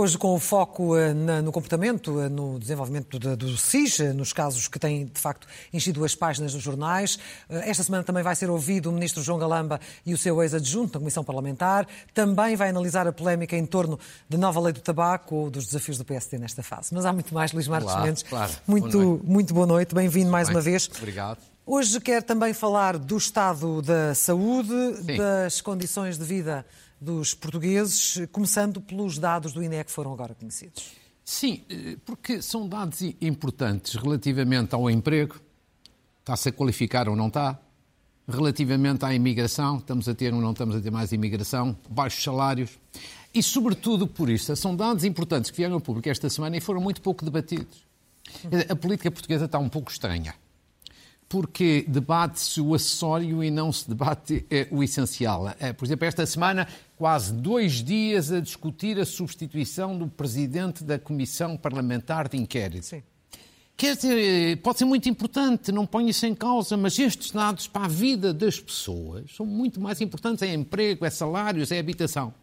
Hoje, com o foco eh, no comportamento, eh, no desenvolvimento do SIS, eh, nos casos que têm, de facto, enchido as páginas dos jornais. Esta semana também vai ser ouvido o ministro João Galamba e o seu ex-adjunto na Comissão Parlamentar. Também vai analisar a polémica em torno da nova lei do tabaco ou dos desafios do PSD nesta fase. Mas há muito mais, Luís Marcos claro, Mendes. Claro. Muito, boa muito boa noite, bem-vindo mais Bem, uma vez. Obrigado. Hoje quero também falar do estado da saúde, Sim. das condições de vida dos portugueses, começando pelos dados do INE que foram agora conhecidos. Sim, eh, porque são dados importantes relativamente ao emprego, está-se a qualificar ou não está, relativamente à imigração, estamos a ter ou não estamos a ter mais imigração, baixos salários, e sobretudo por isso, são dados importantes que vieram ao público esta semana e foram muito pouco debatidos. A política portuguesa está um pouco estranha porque debate-se o acessório e não se debate é, o essencial. É, por exemplo, esta semana, quase dois dias a discutir a substituição do presidente da Comissão Parlamentar de Inquérito. Sim. Quer dizer, pode ser muito importante, não ponho isso em causa, mas estes dados para a vida das pessoas são muito mais importantes. É emprego, é salários, é habitação.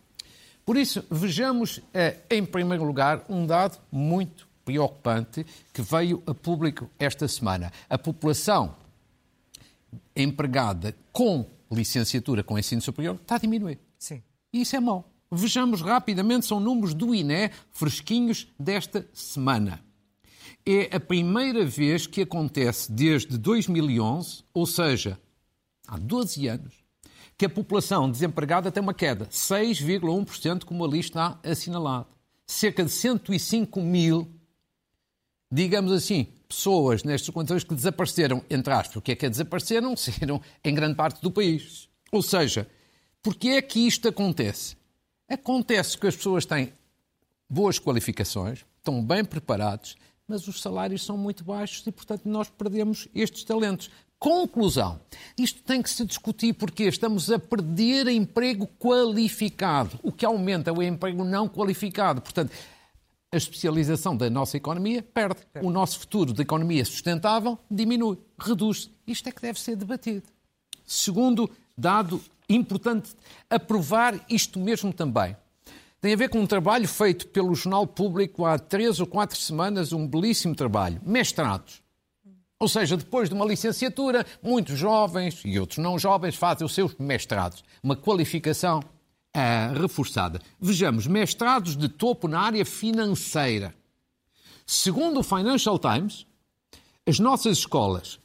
Por isso, vejamos, é, em primeiro lugar, um dado muito preocupante que veio a público esta semana. A população empregada com licenciatura com ensino superior está a diminuir. Sim. E isso é mau. Vejamos rapidamente, são números do INE fresquinhos desta semana. É a primeira vez que acontece desde 2011, ou seja, há 12 anos, que a população desempregada tem uma queda, 6,1%, como ali está assinalado. Cerca de 105 mil digamos assim, pessoas nestas condições que desapareceram, entre aspas. O que é que é desapareceram? Saíram em grande parte do país. Ou seja, porque é que isto acontece? Acontece que as pessoas têm boas qualificações, estão bem preparados, mas os salários são muito baixos e, portanto, nós perdemos estes talentos. Conclusão. Isto tem que se discutir porque estamos a perder emprego qualificado. O que aumenta é o emprego não qualificado. Portanto, a especialização da nossa economia perde. O nosso futuro de economia sustentável diminui, reduz. Isto é que deve ser debatido. Segundo dado importante, aprovar isto mesmo também. Tem a ver com um trabalho feito pelo Jornal Público há três ou quatro semanas, um belíssimo trabalho. Mestrados. Ou seja, depois de uma licenciatura, muitos jovens e outros não jovens fazem os seus mestrados. Uma qualificação uh, reforçada. Vejamos, mestrados de topo na área financeira. Segundo o Financial Times, as nossas escolas,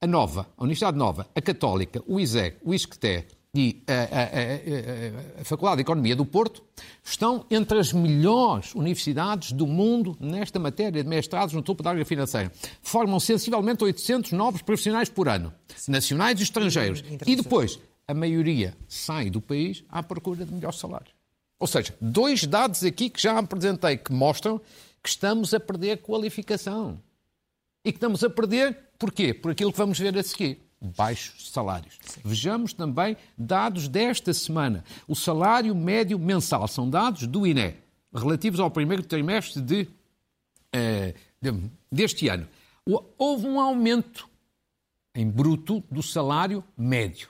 a Nova, a Universidade Nova, a Católica, o ISEG, o ISCTE e a, a, a, a, Faculdade de Economia do Porto estão entre as melhores universidades do mundo nesta matéria de mestrados no topo da área financeira. Formam sensivelmente 800 novos profissionais por ano, nacionais e estrangeiros. E depois, a maioria sai do país à procura de melhores salários. Ou seja, dois dados aqui que já apresentei que mostram que estamos a perder qualificação. E que estamos a perder, porquê? Por aquilo que vamos ver a seguir. Baixos salários. Sim. Vejamos também dados desta semana. O salário médio mensal são dados do INE, relativos ao primeiro trimestre de, eh, de, deste ano. Houve um aumento em bruto do salário médio.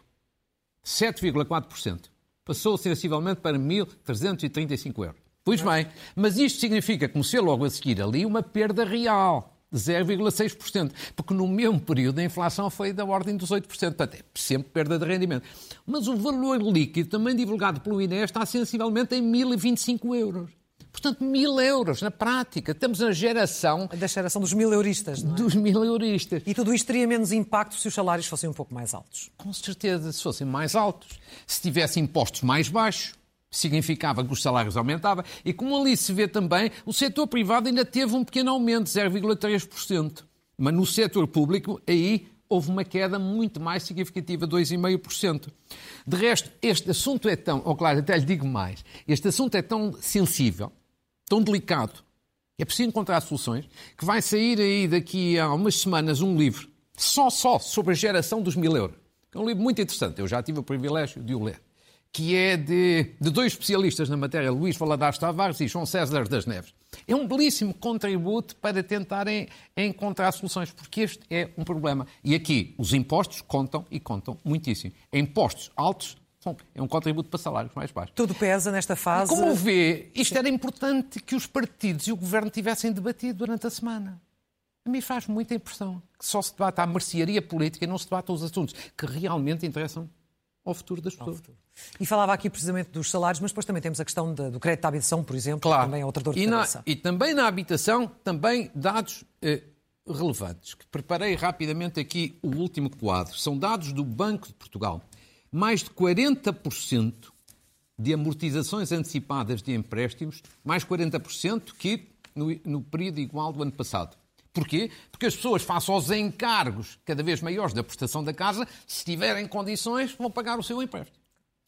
7,4%. Passou sensivelmente para 1.335 euros. Pois bem, mas isto significa, como se logo a seguir ali, uma perda real de 0,6%, porque no mesmo período a inflação foi da ordem dos 8%, portanto é sempre perda de rendimento. Mas o valor líquido, também divulgado pelo INE, está sensivelmente em 1.025 euros. Portanto, mil euros na prática. Estamos na geração. Da geração dos mil euristas, não é? Dos mil euristas. E tudo isto teria menos impacto se os salários fossem um pouco mais altos? Com certeza, se fossem mais altos. Se tivessem impostos mais baixos, significava que os salários aumentavam. E como ali se vê também, o setor privado ainda teve um pequeno aumento, 0,3%. Mas no setor público, aí houve uma queda muito mais significativa, 2,5%. De resto, este assunto é tão, ou oh, claro, até lhe digo mais, este assunto é tão sensível, tão delicado, é preciso encontrar soluções, que vai sair aí daqui a umas semanas um livro, só, só, sobre a geração dos mil euros. É um livro muito interessante, eu já tive o privilégio de o ler, que é de, de dois especialistas na matéria, Luís Valadares Tavares e João César das Neves. É um belíssimo contributo para tentarem encontrar soluções, porque este é um problema. E aqui os impostos contam e contam muitíssimo. Impostos altos é um contributo para salários mais baixos. Tudo pesa nesta fase. Como vê, isto era importante que os partidos e o governo tivessem debatido durante a semana. A mim faz muita impressão que só se debate a mercearia política e não se debate os assuntos que realmente interessam ao futuro das pessoas. Futuro. E falava aqui precisamente dos salários, mas depois também temos a questão de, do crédito à habitação, por exemplo, claro. também é outra dor de e cabeça. Na, e também na habitação, também dados eh, relevantes, que preparei rapidamente aqui o último quadro. São dados do Banco de Portugal. Mais de 40% de amortizações antecipadas de empréstimos, mais 40% que no, no período igual do ano passado. Porquê? Porque as pessoas, face aos encargos cada vez maiores da prestação da casa, se tiverem condições, vão pagar o seu empréstimo.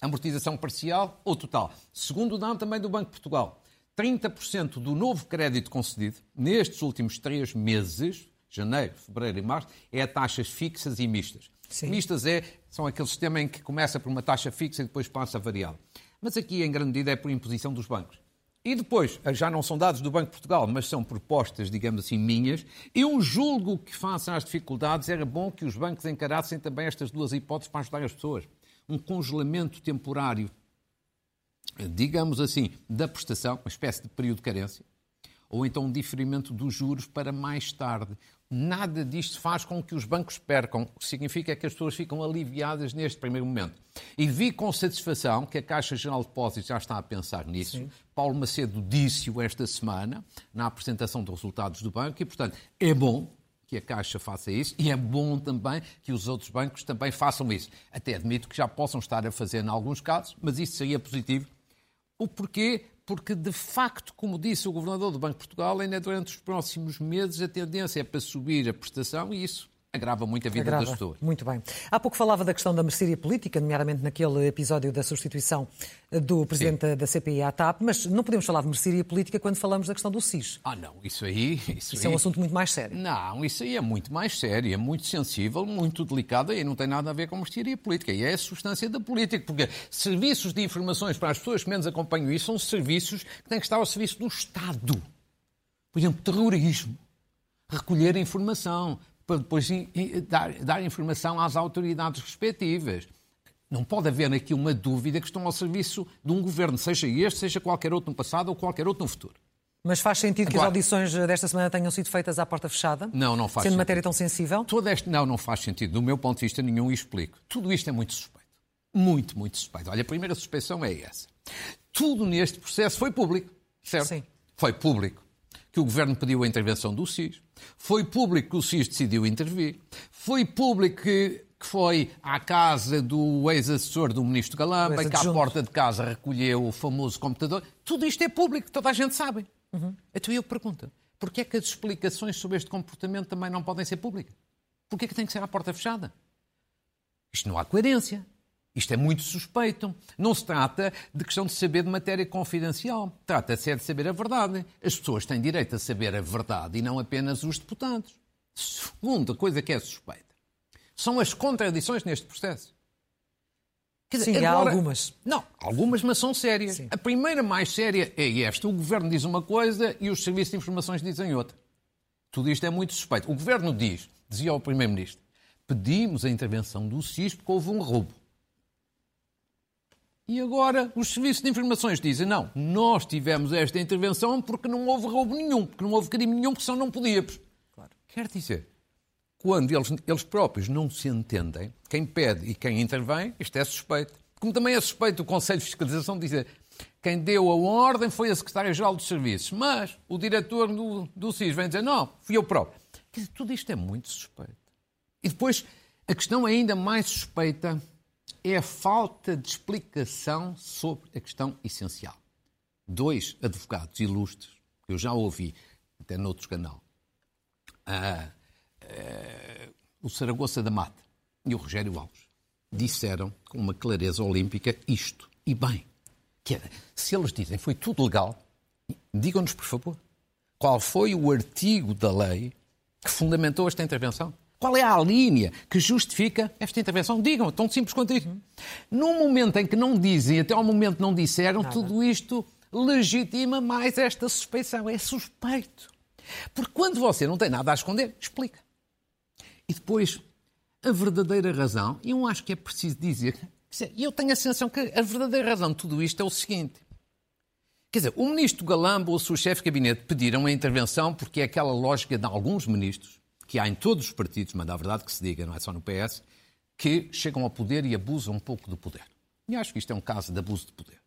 Amortização parcial ou total. Segundo o dado também do Banco de Portugal, 30% do novo crédito concedido nestes últimos três meses, janeiro, fevereiro e março, é a taxas fixas e mistas. Sim. Mistas é, são aquele sistema em que começa por uma taxa fixa e depois passa a variável. Mas aqui, em grande medida, é por imposição dos bancos. E depois, já não são dados do Banco de Portugal, mas são propostas, digamos assim, minhas. Eu julgo que, face às dificuldades, era bom que os bancos encarassem também estas duas hipóteses para ajudar as pessoas. Um congelamento temporário, digamos assim, da prestação, uma espécie de período de carência, ou então um diferimento dos juros para mais tarde. Nada disto faz com que os bancos percam, o que significa que as pessoas ficam aliviadas neste primeiro momento. E vi com satisfação que a Caixa Geral de Depósitos já está a pensar nisso. Sim. Paulo Macedo disse-o esta semana, na apresentação dos resultados do banco, e, portanto, é bom que a Caixa faça isso e é bom também que os outros bancos também façam isso. Até admito que já possam estar a fazer em alguns casos, mas isso seria positivo. O porquê? Porque, de facto, como disse o Governador do Banco de Portugal, ainda durante os próximos meses a tendência é para subir a prestação e isso agrava muito a vida agrava. das pessoas. Muito bem. Há pouco falava da questão da mercearia política, nomeadamente naquele episódio da substituição do presidente Sim. da CPI à TAP, mas não podemos falar de mercearia política quando falamos da questão do SIS. Ah, não, isso aí... Isso, isso aí... é um assunto muito mais sério. Não, isso aí é muito mais sério, é muito sensível, muito delicado e não tem nada a ver com mercearia política. E é a substância da política, porque serviços de informações para as pessoas que menos acompanham isso são serviços que têm que estar ao serviço do Estado. Por exemplo, terrorismo, recolher informação, para depois dar, dar informação às autoridades respectivas. Não pode haver aqui uma dúvida que estão ao serviço de um governo, seja este, seja qualquer outro no passado ou qualquer outro no futuro. Mas faz sentido Agora, que as audições desta semana tenham sido feitas à porta fechada? Não, não faz Sendo sentido. matéria tão sensível? Todo este, não, não faz sentido. Do meu ponto de vista nenhum, e explico. Tudo isto é muito suspeito. Muito, muito suspeito. Olha, a primeira suspeição é essa. Tudo neste processo foi público, certo? Sim. Foi público que o governo pediu a intervenção do SIS, foi público que o SIS decidiu intervir, foi público que, que foi à casa do ex-assessor do ministro Galamba, que à porta de casa recolheu o famoso computador. Tudo isto é público, toda a gente sabe. Uhum. Então eu pergunto, porquê é que as explicações sobre este comportamento também não podem ser públicas? Porquê é que tem que ser à porta fechada? Isto não há coerência. Isto é muito suspeito. Não se trata de questão de saber de matéria confidencial. Trata-se é de saber a verdade. As pessoas têm direito a saber a verdade e não apenas os deputados. Segunda coisa que é suspeita são as contradições neste processo. Dizer, Sim, agora, há algumas. Não, algumas, mas são sérias. Sim. A primeira mais séria é esta. O Governo diz uma coisa e os serviços de informações dizem outra. Tudo isto é muito suspeito. O Governo diz, dizia ao Primeiro-Ministro, pedimos a intervenção do SIS porque houve um roubo. E agora os serviços de informações dizem: não, nós tivemos esta intervenção porque não houve roubo nenhum, porque não houve crime nenhum, porque só não podíamos. Claro. Quer dizer, quando eles, eles próprios não se entendem, quem pede e quem intervém, isto é suspeito. Como também é suspeito o Conselho de Fiscalização dizer quem deu a ordem foi a Secretária-Geral dos Serviços, mas o diretor do, do CIS vem dizer: não, fui eu próprio. Quer dizer, tudo isto é muito suspeito. E depois, a questão é ainda mais suspeita é a falta de explicação sobre a questão essencial. Dois advogados ilustres, que eu já ouvi até noutros canal, ah, ah, o Saragossa da Mata e o Rogério Alves, disseram com uma clareza olímpica isto. E bem, que era, se eles dizem foi tudo legal, digam-nos, por favor, qual foi o artigo da lei que fundamentou esta intervenção? Qual é a linha que justifica esta intervenção? Digam, tão simples quanto isso. No momento em que não dizem, até ao momento não disseram, Nada. tudo isto legitima mais esta suspeição. É suspeito. Porque quando você não tem nada a esconder, explica. E depois, a verdadeira razão, e eu acho que é preciso dizer, E eu tenho a sensação que a verdadeira razão de tudo isto é o seguinte. Quer dizer, o ministro Galamba ou o seu chefe de gabinete pediram a intervenção porque é aquela lógica de alguns ministros, que há em todos os partidos, mas na verdade que se diga, não é só no PS, que chegam ao poder e abusam um pouco do poder. E acho que isto é um caso de abuso de poder.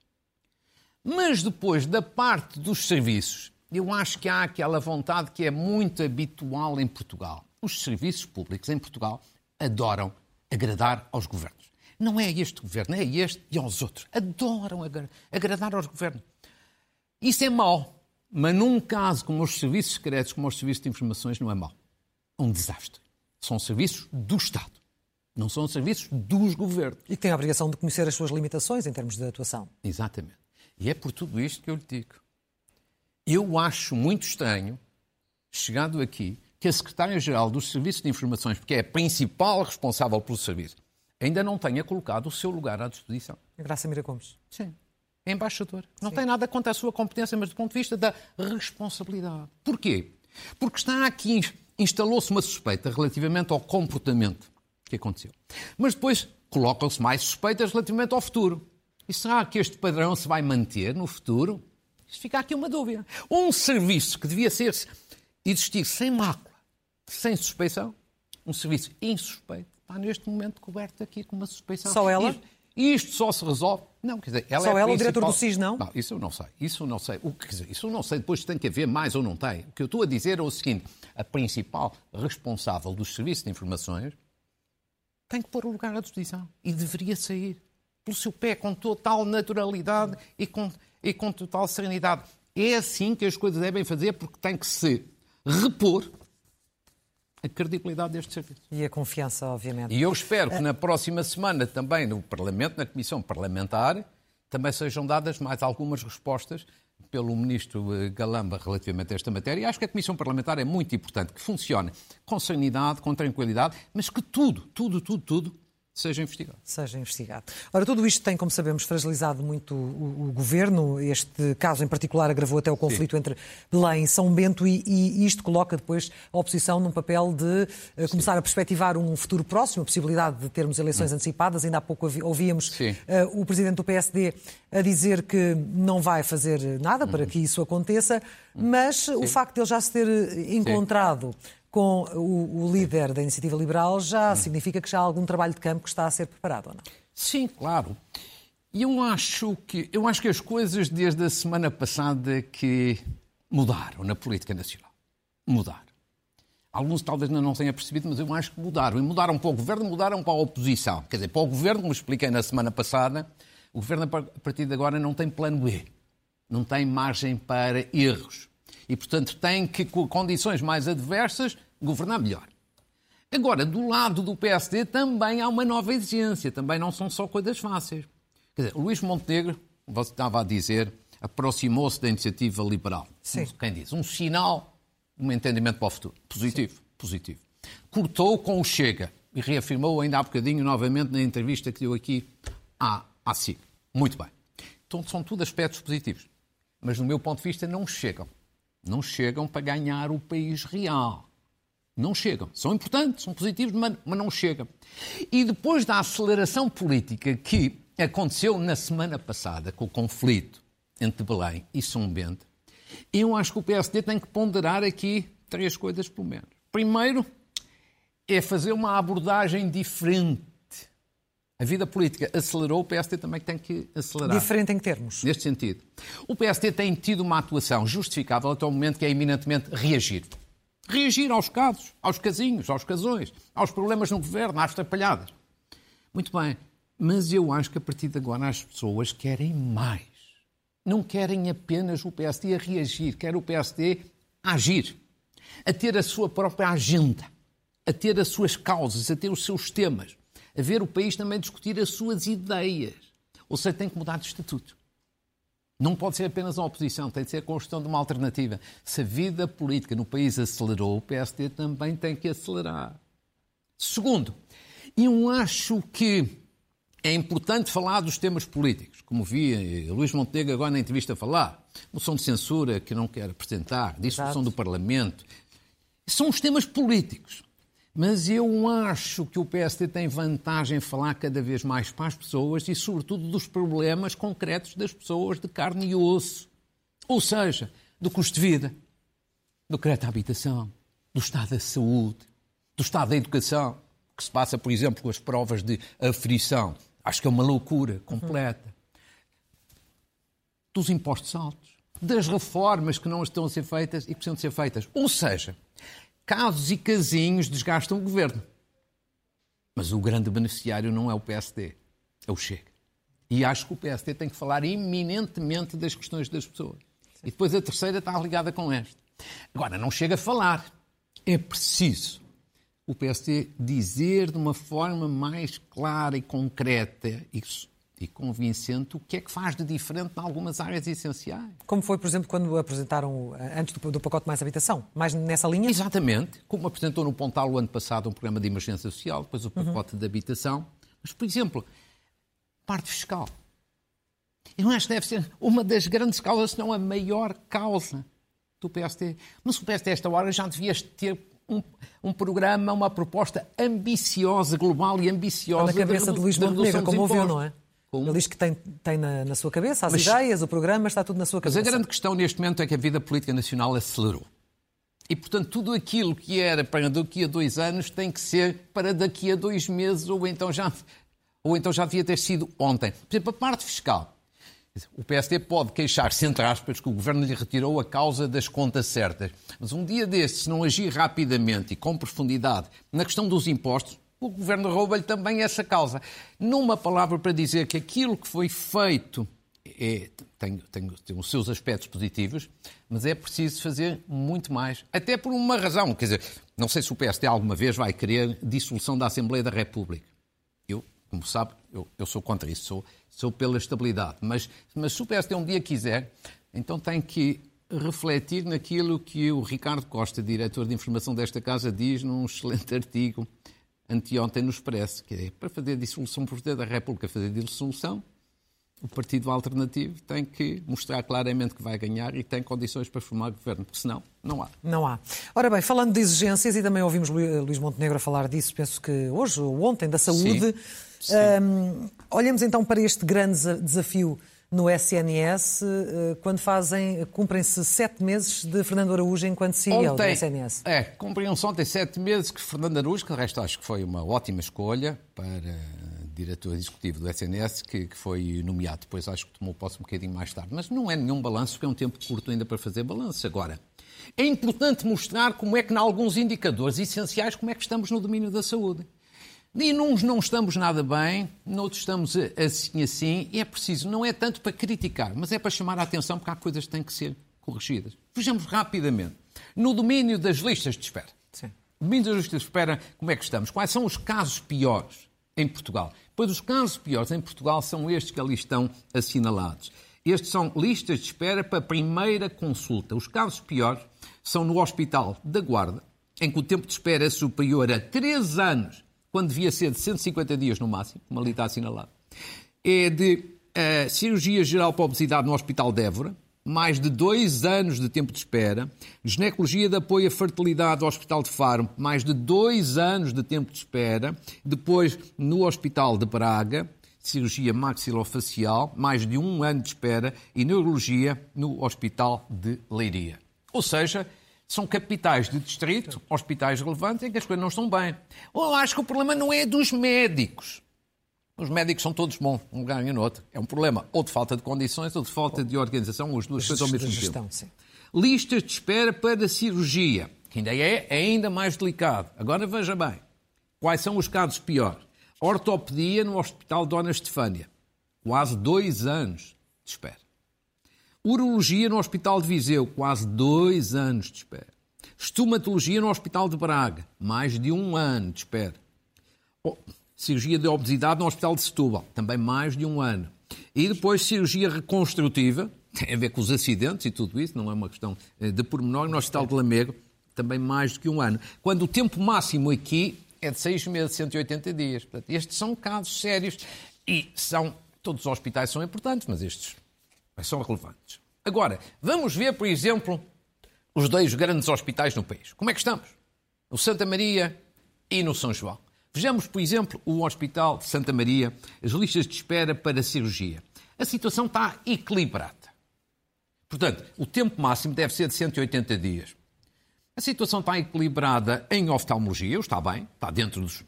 Mas depois, da parte dos serviços, eu acho que há aquela vontade que é muito habitual em Portugal. Os serviços públicos em Portugal adoram agradar aos governos. Não é este governo, é este e aos outros. Adoram agradar aos governos. Isso é mau. Mas num caso como os serviços secretos, como os serviços de informações, não é mau. Um desastre. São serviços do Estado. Não são serviços dos governos. E que têm a obrigação de conhecer as suas limitações em termos de atuação. Exatamente. E é por tudo isto que eu lhe digo. Eu acho muito estranho, chegado aqui, que a Secretária-Geral dos Serviços de Informações, porque é a principal responsável pelo serviço, ainda não tenha colocado o seu lugar à disposição. Graça Mira Gomes. Sim. É embaixador. Não Sim. tem nada contra a sua competência, mas do ponto de vista da responsabilidade. Porquê? Porque está aqui, instalou-se uma suspeita relativamente ao comportamento que aconteceu. Mas depois colocam-se mais suspeitas relativamente ao futuro. E será que este padrão se vai manter no futuro? Fica aqui uma dúvida. Um serviço que devia ser existir sem mácula, sem suspeição, um serviço insuspeito, está neste momento coberto aqui com uma suspeição. Só ela? E isto só se resolve. Não, quer dizer, ela Só é ela, principal... o diretor do SIS, não? Não, isso eu não sei. Isso eu não sei. O, quer dizer, isso eu não sei. Depois tem que haver mais ou não tem. O que eu estou a dizer é o seguinte: a principal responsável dos serviços de informações tem que pôr o lugar à disposição e deveria sair pelo seu pé com total naturalidade e com, e com total serenidade. É assim que as coisas devem fazer, porque tem que se repor a credibilidade deste serviço. E a confiança, obviamente. E eu espero que na próxima semana também no Parlamento, na Comissão Parlamentar, também sejam dadas mais algumas respostas pelo Ministro eh, Galamba relativamente a esta matéria. E acho que a Comissão Parlamentar é muito importante, que funcione com serenidade, com tranquilidade, mas que tudo, tudo, tudo, tudo seja investigado. Seja investigado. Ora, tudo isto tem, como sabemos, fragilizado muito o, o, governo. Este caso em particular agravou até o conflito Sim. entre Belém e São Bento e, e, isto coloca depois a oposição num papel de uh, começar Sim. a perspectivar um futuro próximo, a possibilidade de termos eleições Sim. Hum. antecipadas. Ainda há pouco ouvíamos uh, o presidente do PSD a dizer que não vai fazer nada para hum. que isso aconteça, mas o facto de ele já se ter encontrado com o, o líder da Iniciativa Liberal já significa que já há algum trabalho de campo que está a ser preparado, ou não? Sim, claro. E eu acho que eu acho que as coisas desde a semana passada que mudaram na política nacional. Mudaram. Alguns talvez ainda não tenham percebido, mas eu acho que mudaram. E mudaram para o governo, mudaram para a oposição. Quer dizer, para o governo, como expliquei na semana passada, o governo a partir de agora não tem plano B. Não tem margem para erros e, portanto, tem que, com condições mais adversas, governar melhor. Agora, do lado do PSD também há uma nova exigência, também não são só coisas fáceis. Quer dizer, Luís Montenegro, você estava a dizer, aproximou-se da iniciativa liberal. Sim. Quem diz? Um sinal, um entendimento para o futuro. Positivo, Sim. positivo. Cortou com o Chega e reafirmou ainda há bocadinho novamente na entrevista que deu aqui à, à SIC. Muito bem. Então são tudo aspectos positivos. Mas, do meu ponto de vista, não chegam não chegam para ganhar o país real. Não chegam. São importantes, são positivos, mas, não chegam. E depois da aceleração política que aconteceu na semana passada com o conflito entre Belém e São Bento, eu acho que o PSD tem que ponderar aqui três coisas, pelo menos. Primeiro, é fazer uma abordagem diferente a vida política acelerou, o PSD também tem que acelerar. Diferente em que termos? Neste sentido. O PSD tem tido uma atuação justificável até o momento que é eminentemente reagir. Reagir aos casos, aos casinhos, aos casões, aos problemas no governo, às atrapalhadas. Muito bem, mas eu acho que a partir de agora as pessoas querem mais. Não querem apenas o PSD a reagir, quer o PSD a agir, a ter a sua própria agenda, a ter as suas causas, a ter os seus temas a ver o país também discutir as suas ideias. Ou seja, tem que mudar de estatuto. Não pode ser apenas uma oposição, tem de ser a construção de uma alternativa. Se a vida política no país acelerou, o PSD também tem que acelerar. Segundo, eu acho que é importante falar dos temas políticos, como vi Luís Montenegro agora na entrevista falar. Moção de censura que não quer apresentar, dissolução do Parlamento. São os temas políticos. Mas eu acho que o PSD tem vantagem em falar cada vez mais para as pessoas e, sobretudo, dos problemas concretos das pessoas de carne e osso. Ou seja, do custo de vida, do crédito à habitação, do estado da saúde, do estado da educação, que se passa, por exemplo, com as provas de aflição. Acho que é uma loucura completa. Dos impostos altos, das reformas que não estão a ser feitas e que precisam de ser feitas. Ou seja, casos e casinhos desgastam o governo. Mas o grande beneficiário não é o PSD, é o Chega. E acho que o PSD tem que falar eminentemente das questões das pessoas. E depois a terceira está ligada com esta. Agora, não chega a falar. É preciso o PSD dizer de uma forma mais clara e concreta isso e convincente o que é que faz de diferente em algumas áreas essenciais. Como foi, por exemplo, quando apresentaram, eh, antes do, do pacote Mais Habitação? Mais nessa linha? Exatamente. Como apresentou no Pontal o ano passado um programa de emergência social, depois o uhum. pacote uhum. de habitação. Mas, por exemplo, parte fiscal. Eu acho que deve ser uma das grandes causas, se não a maior causa do PSD. Mas o PSD, esta hora, já devia ter um, um, programa, uma proposta ambiciosa, global e ambiciosa. Está na cabeça de, de Luís Montenegro, como ouviu, não é? Como? Ele diz que tem, tem na, na, sua cabeça as mas, ideias, o programa, está tudo na sua cabeça. Mas a grande questão neste momento é que a vida política nacional acelerou. E, portanto, tudo aquilo que era para daqui a dois anos tem que ser para daqui a dois meses, ou então já, ou então já devia ter sido ontem. Por exemplo, a parte fiscal. O PSD pode queixar-se, entre aspas, que o governo lhe retirou a causa das contas certas. Mas um dia destes, se não agir rapidamente e com profundidade na questão dos impostos, o governo rouba-lhe também essa causa. Numa palavra para dizer que aquilo que foi feito é, tem, tem, tem, os seus aspectos positivos, mas é preciso fazer muito mais. Até por uma razão. Quer dizer, não sei se o PSD alguma vez vai querer dissolução da Assembleia da República. Eu, como sabe, eu, eu sou contra isso, sou, sou pela estabilidade. Mas, mas se o PSD um dia quiser, então tem que refletir naquilo que o Ricardo Costa, diretor de informação desta casa, diz num excelente artigo anteontem no Expresso, que é para fazer dissolução por poder da República, fazer dissolução, o partido alternativo tem que mostrar claramente que vai ganhar e tem condições para formar governo, porque senão não há. Não há. Ora bem, falando de exigências, e também ouvimos Luís Montenegro a falar disso, penso que hoje ou ontem, da saúde, Sim. Sim. Um, olhamos então para este grande desafio no SNS eh, quando fazem, cumprem-se sete meses de Fernando Araújo enquanto CEO ontem, do SNS. É, cumpriam-se ontem sete meses que Fernando Araújo, que de resto acho que foi uma ótima escolha para diretor executivo do SNS, que, que, foi nomeado. Depois acho que tomou posse um bocadinho mais tarde. Mas não é nenhum balanço, porque é um tempo curto ainda para fazer balanço. Agora, é importante mostrar como é que, em alguns indicadores essenciais, como é que estamos no domínio da saúde. E uns não estamos nada bem, noutros estamos assim assim, e é preciso, não é tanto para criticar, mas é para chamar a atenção porque há coisas que têm que ser corrigidas. Vejamos rapidamente. No domínio das listas de espera. Sim. Domínio das listas de espera, como é que estamos? Quais são os casos piores em Portugal? Pois os casos piores em Portugal são estes que ali estão assinalados. Estes são listas de espera para a primeira consulta. Os casos piores são no Hospital da Guarda, em que o tempo de espera é superior a 3 anos quando devia ser de 150 dias no máximo, como ali está assinalado, é de uh, cirurgia geral para obesidade no Hospital de Évora, mais de dois anos de tempo de espera, ginecologia de apoio à fertilidade no Hospital de Faro, mais de dois anos de tempo de espera, depois no Hospital de Braga, cirurgia maxilofacial, mais de um ano de espera, e neurologia no Hospital de Leiria. Ou seja, são capitais de distrito, hospitais relevantes, em que as coisas não estão bem. Eu acho que o problema não é dos médicos. Os médicos são todos bons, um lugar e no outro. É um problema ou de falta de condições ou de falta de organização, as duas coisas ao mesmo gestão, tempo. Sim. Listas de espera para cirurgia, que ainda é, é ainda mais delicado. Agora veja bem, quais são os casos piores? Ortopedia no Hospital Dona Estefânia, quase dois anos de espera. Urologia no Hospital de Viseu, quase dois anos de espera. Estomatologia no Hospital de Braga, mais de um ano de espera. Cirurgia de obesidade no Hospital de Setúbal, também mais de um ano. E depois cirurgia reconstrutiva, tem a ver com os acidentes e tudo isso, não é uma questão eh, de pormenor, no Hospital de Lamego, também mais do que um ano. Quando o tempo máximo aqui é de seis meses, 180 dias. Portanto, estes são casos sérios e são, todos os hospitais são importantes, mas estes são relevantes. Agora, vamos ver, por exemplo, os dois grandes hospitais no país. Como é que estamos? O Santa Maria e no São João. Vejamos, por exemplo, o Hospital de Santa Maria, as listas de espera para cirurgia. A situação está equilibrada. Portanto, o tempo máximo deve ser de 180 dias. A situação está equilibrada em oftalmologia, está bem, está dentro dos,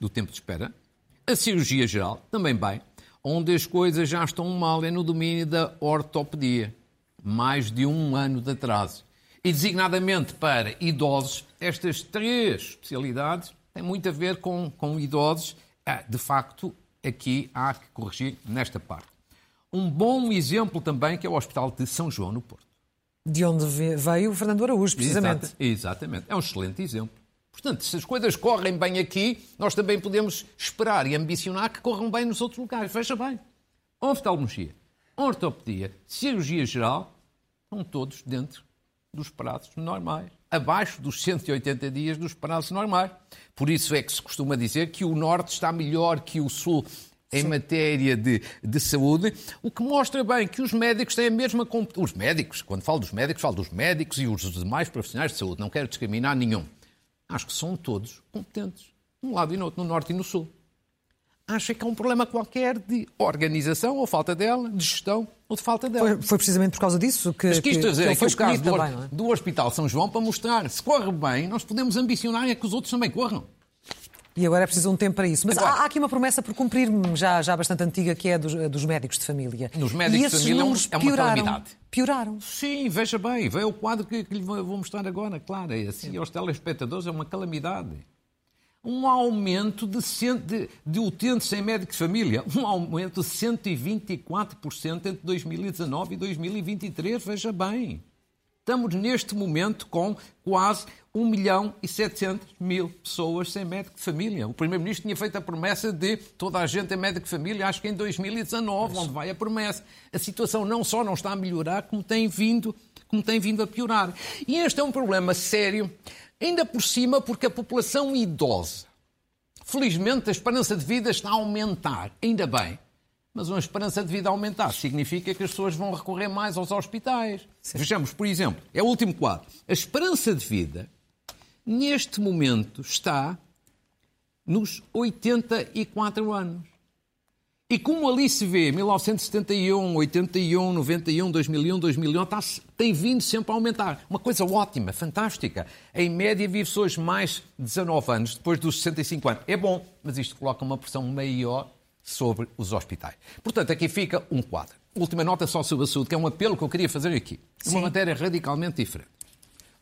do tempo de espera. A cirurgia geral, também bem. Onde as coisas já estão mal é no domínio da ortopedia. Mais de um ano de atraso. E designadamente para idosos, estas três especialidades têm muito a ver com, com idosos. Ah, de facto, aqui há que corrigir nesta parte. Um bom exemplo também que é o Hospital de São João, no Porto. De onde veio o Fernando Araújo, precisamente. Exatamente. É um excelente exemplo. Portanto, se as coisas correm bem aqui, nós também podemos esperar e ambicionar que corram bem nos outros lugares. Veja bem. Oftalmologia, ortopedia, cirurgia geral, estão todos dentro dos prazos normais. Abaixo dos 180 dias dos prazos normais. Por isso é que se costuma dizer que o Norte está melhor que o Sul em Sim. matéria de, de saúde, o que mostra bem que os médicos têm a mesma competência. Os médicos, quando falo dos médicos, falo dos médicos e os demais profissionais de saúde, não quero discriminar nenhum acho que são todos competentes, de um lado e no outro, no norte e no sul. Acha que há um problema qualquer de organização, ou falta dela, de gestão, ou de falta dela. Foi, foi precisamente por causa disso que. Mas quis trazer que, que o caso do, do Hospital São João para mostrar se corre bem, nós podemos ambicionar é que os outros também corram. E agora é preciso um tempo para isso. Mas agora, há, há, aqui uma promessa por cumprir, já, já bastante antiga, que é dos, dos médicos de família. Nos médicos de família é, é uma calamidade. Pioraram. Sim, veja bem, veio o quadro que, que lhe vou mostrar agora, claro, é assim, aos telespectadores é uma calamidade. Um aumento de, de, de utentes em médico de família, um aumento de 124% entre 2019 e 2023, veja bem. Estamos neste momento com quase 1 milhão e 700 mil pessoas sem médico de família. O Primeiro-Ministro tinha feito a promessa de toda a gente em médico de família, acho que em 2019, Mas... onde vai a promessa. A situação não só não está a melhorar, como tem vindo, como tem vindo a piorar. E este é um problema sério, ainda por cima porque a população idosa, felizmente a esperança de vida está a aumentar, ainda bem. Mas uma esperança de vida aumentar significa que as pessoas vão recorrer mais aos hospitais. Sim. Vejamos, por exemplo, é o último quadro. A esperança de vida, neste momento, está nos 84 anos. E como ali se vê, 1971, 81, 91, 2001, 2001, está, tem vindo sempre a aumentar. Uma coisa ótima, fantástica. Em média, vive-se hoje mais de 19 anos, depois dos 65 anos. É bom, mas isto coloca uma pressão maior sobre os hospitais. Portanto, aqui fica um quadro. Última nota só sobre a saúde, que é um apelo que eu queria fazer aqui. Sim. Uma matéria radicalmente diferente.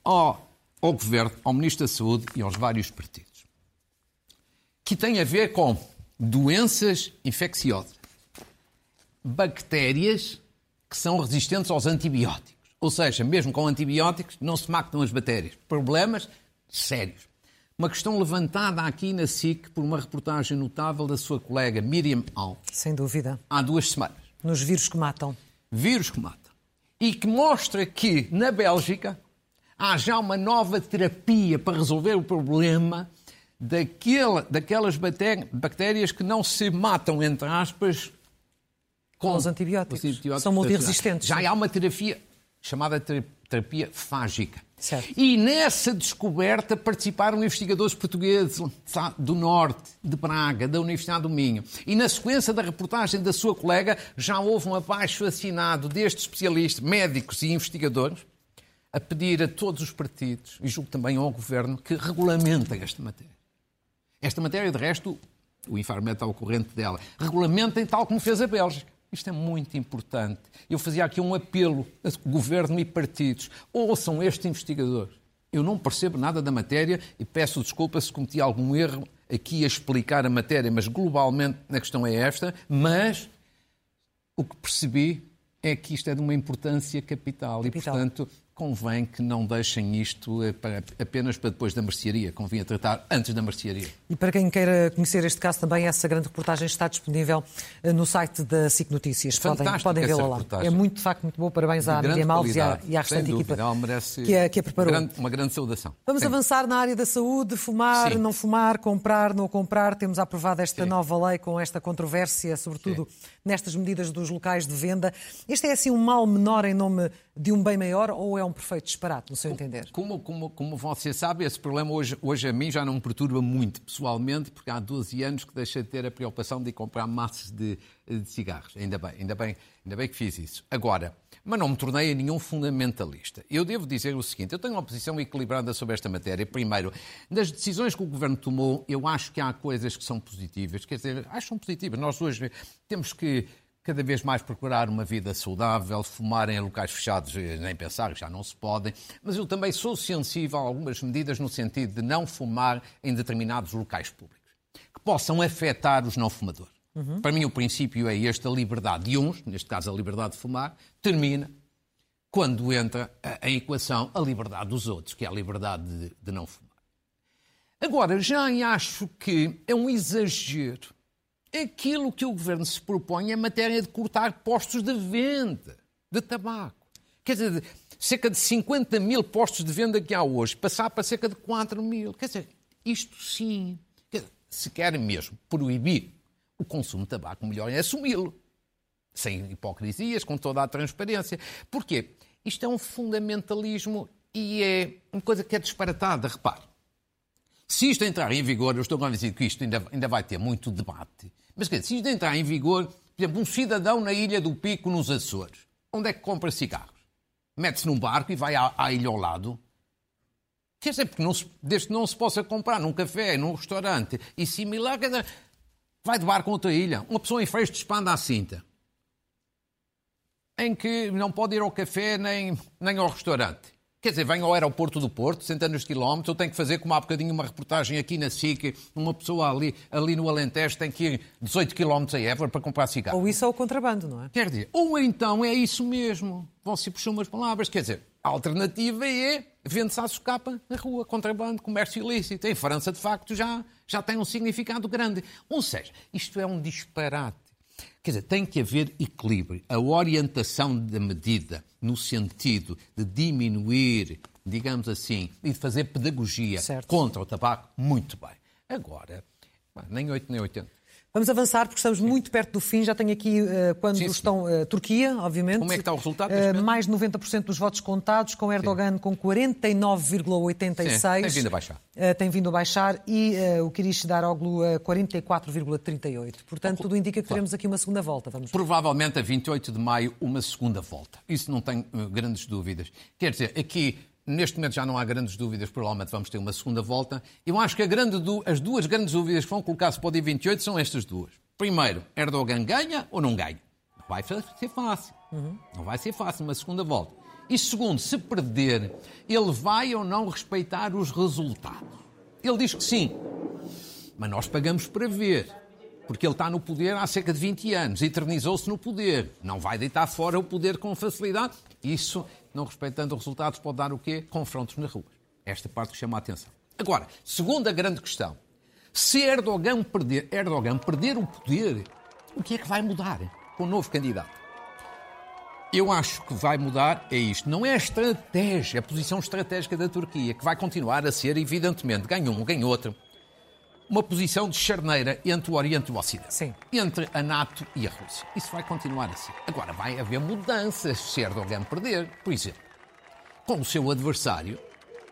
Ao, ao Governo, ao Ministro da Saúde e aos vários partidos. Que tem a ver com doenças infecciosas, bactérias que são resistentes aos antibióticos. Ou seja, mesmo com antibióticos, não se matam as bactérias. Problemas sérios. Uma questão levantada aqui na SIC por uma reportagem notável da sua colega Miriam Al. Sem dúvida. Há duas semanas. Nos vírus que matam. Vírus que matam. E que mostra que, na Bélgica, há já uma nova terapia para resolver o problema daquela, daquelas bactérias que não se matam, entre aspas, com os antibióticos. Os antibióticos São multiresistentes. Já há uma terapia chamada terapia fágica. Certo. E nessa descoberta participaram investigadores portugueses do Norte, de Braga, da Universidade do Minho. E na sequência da reportagem da sua colega, já houve um abaixo assinado destes especialistas, médicos e investigadores, a pedir a todos os partidos, e julgo também ao Governo, que regulamentem esta matéria. Esta matéria, de resto, o Infarmed está ao corrente dela, regulamentem tal como fez a Bélgica. Isto é muito importante. Eu fazia aqui um apelo a governo e partidos. Ouçam este investigador. Eu não percebo nada da matéria e peço desculpa se cometi algum erro aqui a explicar a matéria, mas globalmente a questão é esta. Mas o que percebi é que isto é de uma importância capital, capital. e, portanto, convém que não deixem isto eh, apenas para depois da mercearia. Convinha tratar antes da mercearia. E para quem queira conhecer este caso também, essa grande reportagem está disponível eh, no site da SIC Notícias. Podem, podem vê-la lá. É muito, de facto, muito boa. Parabéns à Miriam Alves e à, e à restante equipa que a, que a preparou. Uma grande, uma grande saudação. Vamos Sim. avançar na área da saúde, fumar, Sim. não fumar, comprar, não comprar. Temos aprovado esta Sim. nova lei com esta controvérsia, sobretudo nestas medidas dos locais de venda. Este é assim um mal menor em nome de um bem maior ou é um um perfeito disparate, no seu entender? Como, como, como você sabe, esse problema hoje, hoje a mim já não me perturba muito pessoalmente, porque há 12 anos que deixei de ter a preocupação de comprar massas de, de cigarros. Ainda bem, ainda bem, ainda bem que fiz isso. Agora, mas não me tornei nenhum fundamentalista. Eu devo dizer o seguinte: eu tenho uma posição equilibrada sobre esta matéria. Primeiro, das decisões que o governo tomou, eu acho que há coisas que são positivas. Quer dizer, acho que são positivas. Nós hoje temos que cada vez mais procurar uma vida saudável, fumar em locais fechados, eh, nem pensar, já não se podem. Mas eu também sou sensível a algumas medidas no sentido de não fumar em determinados locais públicos, que possam afetar os não fumadores. Uhum. Para mim, o princípio é este: a liberdade de uns, neste caso a liberdade de fumar, termina quando entra em equação a liberdade dos outros, que é a liberdade de, de não fumar. Agora, já acho que é um exagero aquilo que o governo se propõe em matéria de cortar postos de venda de tabaco. Quer dizer, cerca de 50 mil postos de venda que há hoje, passar para cerca de 4 mil. Quer dizer, isto sim. Se querem mesmo proibir o consumo de tabaco, melhor é assumi-lo. Sem hipocrisias, com toda a transparência. Porquê? Isto é um fundamentalismo e é uma coisa que é disparatada. Repare, se isto entrar em vigor, eu estou convencido que isto ainda, ainda vai ter muito debate, mas quer dizer, se isto entrar em vigor, por exemplo, um cidadão na Ilha do Pico, nos Açores, onde é que compra cigarros? Mete-se num barco e vai à, à ilha ao lado. Quer dizer, porque não se, desde que não se possa comprar num café, num restaurante e similar, quer dizer, vai de barco a outra ilha. Uma pessoa em Freixo de Espanda à cinta, em que não pode ir ao café nem, nem ao restaurante. Quer dizer, vem ao aeroporto do Porto, centenas de quilómetros, eu tenho que fazer, como há bocadinho, uma reportagem aqui na SIC, uma pessoa ali, ali no Alentejo tem que ir 18 quilómetros a Évora para comprar cigarro. Ou isso é o contrabando, não é? Quer dizer, ou então é isso mesmo. Você puxou umas palavras. Quer dizer, a alternativa é vende-se à socapa na rua, contrabando, comércio ilícito. Em França, de facto, já, já tem um significado grande. Ou seja, isto é um disparate. Quer dizer, tem que haver equilíbrio. A orientação da medida no sentido de diminuir, digamos assim, e de fazer pedagogia certo. contra o tabaco, muito bem. Agora, nem 8 nem 80. Vamos avançar porque estamos muito perto do fim. Já tenho aqui uh, quando sim, sim. estão uh, Turquia, obviamente. Como é que está o resultado? Uh, mais de 90% dos votos contados, com Erdogan sim. com 49,86. Tem vindo a baixar. tem vindo a baixar e o Kirish Daroglu 44,38. Portanto, tudo indica que teremos aqui uma segunda volta. Vamos Provavelmente a 28 de maio uma segunda volta. Isso não tenho grandes dúvidas. Quer dizer, aqui Neste momento já não há grandes dúvidas, provavelmente vamos ter uma segunda volta. Eu acho que grande, as duas grandes dúvidas que vão colocar-se para o dia 28 são estas duas. Primeiro, Erdogan ganha ou não ganha? Não vai ser fácil. Uhum. Não vai ser fácil uma segunda volta. E segundo, se perder, ele vai ou não respeitar os resultados? Ele diz que sim. Mas nós pagamos para ver. Porque ele está no poder há cerca de 20 anos, eternizou-se no poder. Não vai deitar fora o poder com facilidade. Isso não respeitando os resultados, pode dar o quê? Confrontos nas ruas. Esta parte que chama a atenção. Agora, segunda grande questão. Se Erdogan perder, Erdogan perder o poder, o que é que vai mudar com o novo candidato? Eu acho que vai mudar é isto. Não é a estratégia, a posição estratégica da Turquia, que vai continuar a ser, evidentemente, ganha um, ganha outro, uma posição de charneira entre o Oriente e o Ocidente. Sim. Entre a NATO e a Rússia. Isso vai continuar assim. Agora, vai haver mudanças se Erdogan perder. Por exemplo, com o seu adversário,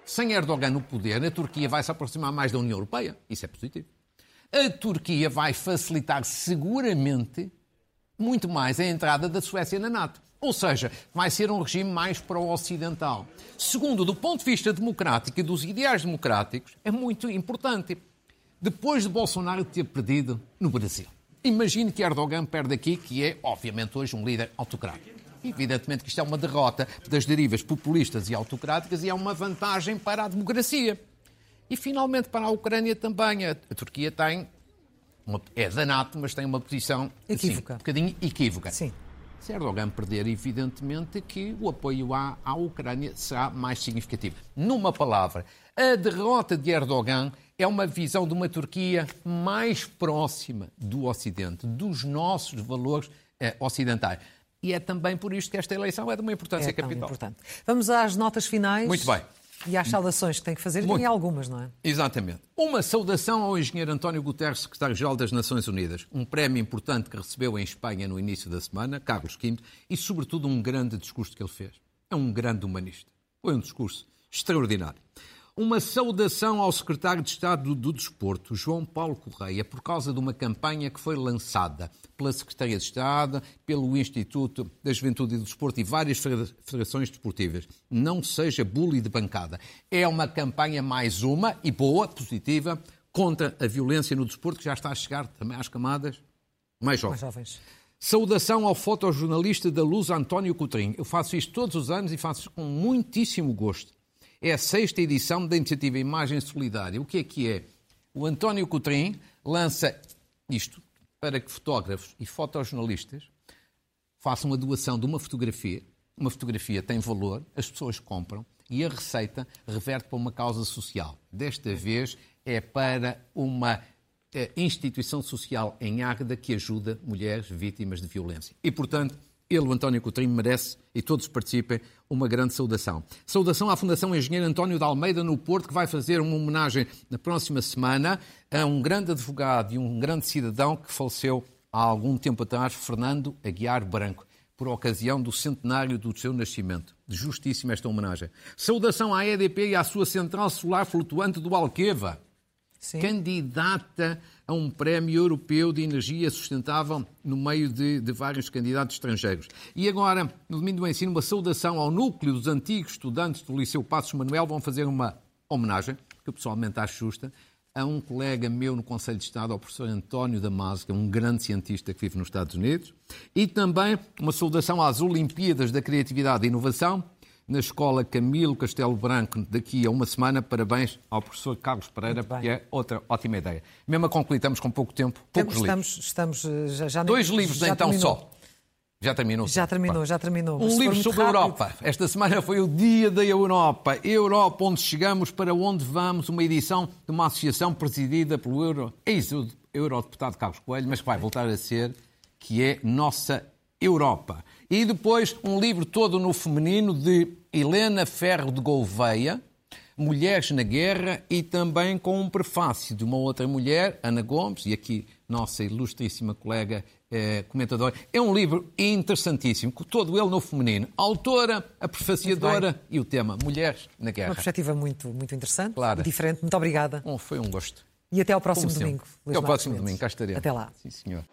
sem Erdogan no poder, a Turquia vai se aproximar mais da União Europeia. Isso é positivo. A Turquia vai facilitar seguramente muito mais a entrada da Suécia na NATO. Ou seja, vai ser um regime mais pró-ocidental. Segundo, do ponto de vista democrático e dos ideais democráticos, é muito importante depois de Bolsonaro ter perdido no Brasil. Imagine que Erdogan perde aqui, que é, obviamente, hoje um líder autocrático. Evidentemente que isto é uma derrota das derivas populistas e autocráticas e é uma vantagem para a democracia. E, finalmente, para a Ucrânia também. A, Turquia tem, uma, é da NATO, mas tem uma posição equívoca. Assim, um bocadinho equívoca. Sim. Se Erdogan perder, evidentemente que o apoio à, à Ucrânia será mais significativo. Numa palavra, a derrota de Erdogan é uma visão de uma Turquia mais próxima do Ocidente, dos nossos valores eh, ocidentais. E é também por isto que esta eleição é de uma importância é capital. Importante. Vamos às notas finais. Muito bem. E às saudações que tem que fazer, Muito. tem algumas, não é? Exatamente. Uma saudação ao engenheiro António Guterres, secretário-geral das Nações Unidas. Um prémio importante que recebeu em Espanha no início da semana, Carlos V, e sobretudo um grande discurso que ele fez. É um grande humanista. Foi um discurso extraordinário. Uma saudação ao secretário de Estado do Desporto, João Paulo Correia, por causa de uma campanha que foi lançada pela Secretaria de Estado, pelo Instituto da Juventude e do Desporto e várias federações desportivas. Não seja bully de bancada. É uma campanha mais uma, e boa, positiva, contra a violência no desporto, que já está a chegar também às camadas mais jovens. Mais jovens. Saudação ao fotojornalista da Luz, António Coutrinho. Eu faço isto todos os anos e faço com muitíssimo gosto. É a sexta edição da iniciativa Imagem Solidária. O que é que é? O António Coutrinho lança isto para que fotógrafos e fotojornalistas façam a doação de uma fotografia. Uma fotografia tem valor, as pessoas compram e a receita reverte para uma causa social. Desta vez é para uma eh, instituição social em Águeda que ajuda mulheres vítimas de violência. E, portanto, ele, o António Coutrinho, merece, e todos participem, uma grande saudação. Saudação à Fundação Engenheiro António de Almeida, no Porto, que vai fazer uma homenagem na próxima semana a um grande advogado e um grande cidadão que faleceu há algum tempo atrás, Fernando Aguiar Branco, por ocasião do centenário do seu nascimento. Justíssima esta homenagem. Saudação à EDP e à sua central solar flutuante do Alqueva. Sim. Candidata a um prémio europeu de energia sustentável no meio de, de, vários candidatos estrangeiros. E agora, no domingo do ensino, uma saudação ao núcleo dos antigos estudantes do Liceu Passos Manuel. Vão fazer uma homenagem, que eu pessoalmente acho justa, a um colega meu no Conselho de Estado, ao professor António Damasio, que é um grande cientista que vive nos Estados Unidos. E também uma saudação às Olimpíadas da Criatividade e Inovação, na Escola Camilo Castelo Branco daqui a uma semana. Parabéns ao professor Carlos Pereira, que é outra ótima ideia. Mesmo a concluir, estamos com pouco tempo, poucos estamos, livros. Estamos, eh, já, já Dois livros já então terminou. só. Já terminou? Já terminou, já terminou. Um livro sobre rápido. a Europa. Esta semana foi o Dia da Europa. Europa, onde chegamos, para onde vamos. Uma edição de uma associação presidida pelo Euro, ex-eurodeputado Carlos Coelho, mas que vai voltar a ser, que é Nossa Europa. E depois um livro todo no feminino de Helena Ferro de Gouveia, Mulheres na Guerra, e também com um prefácio de uma outra mulher, Ana Gomes, e aqui nossa ilustríssima colega eh, comentadora. É um livro interessantíssimo, todo ele no feminino. A autora, a prefaciadora e o tema Mulheres na Guerra. Uma perspectiva muito, muito interessante claro. diferente. Muito obrigada. Bom, foi um gosto. E até ao próximo domingo. Até ao próximo domingo, cá estaremos. Até lá. Sim, senhor.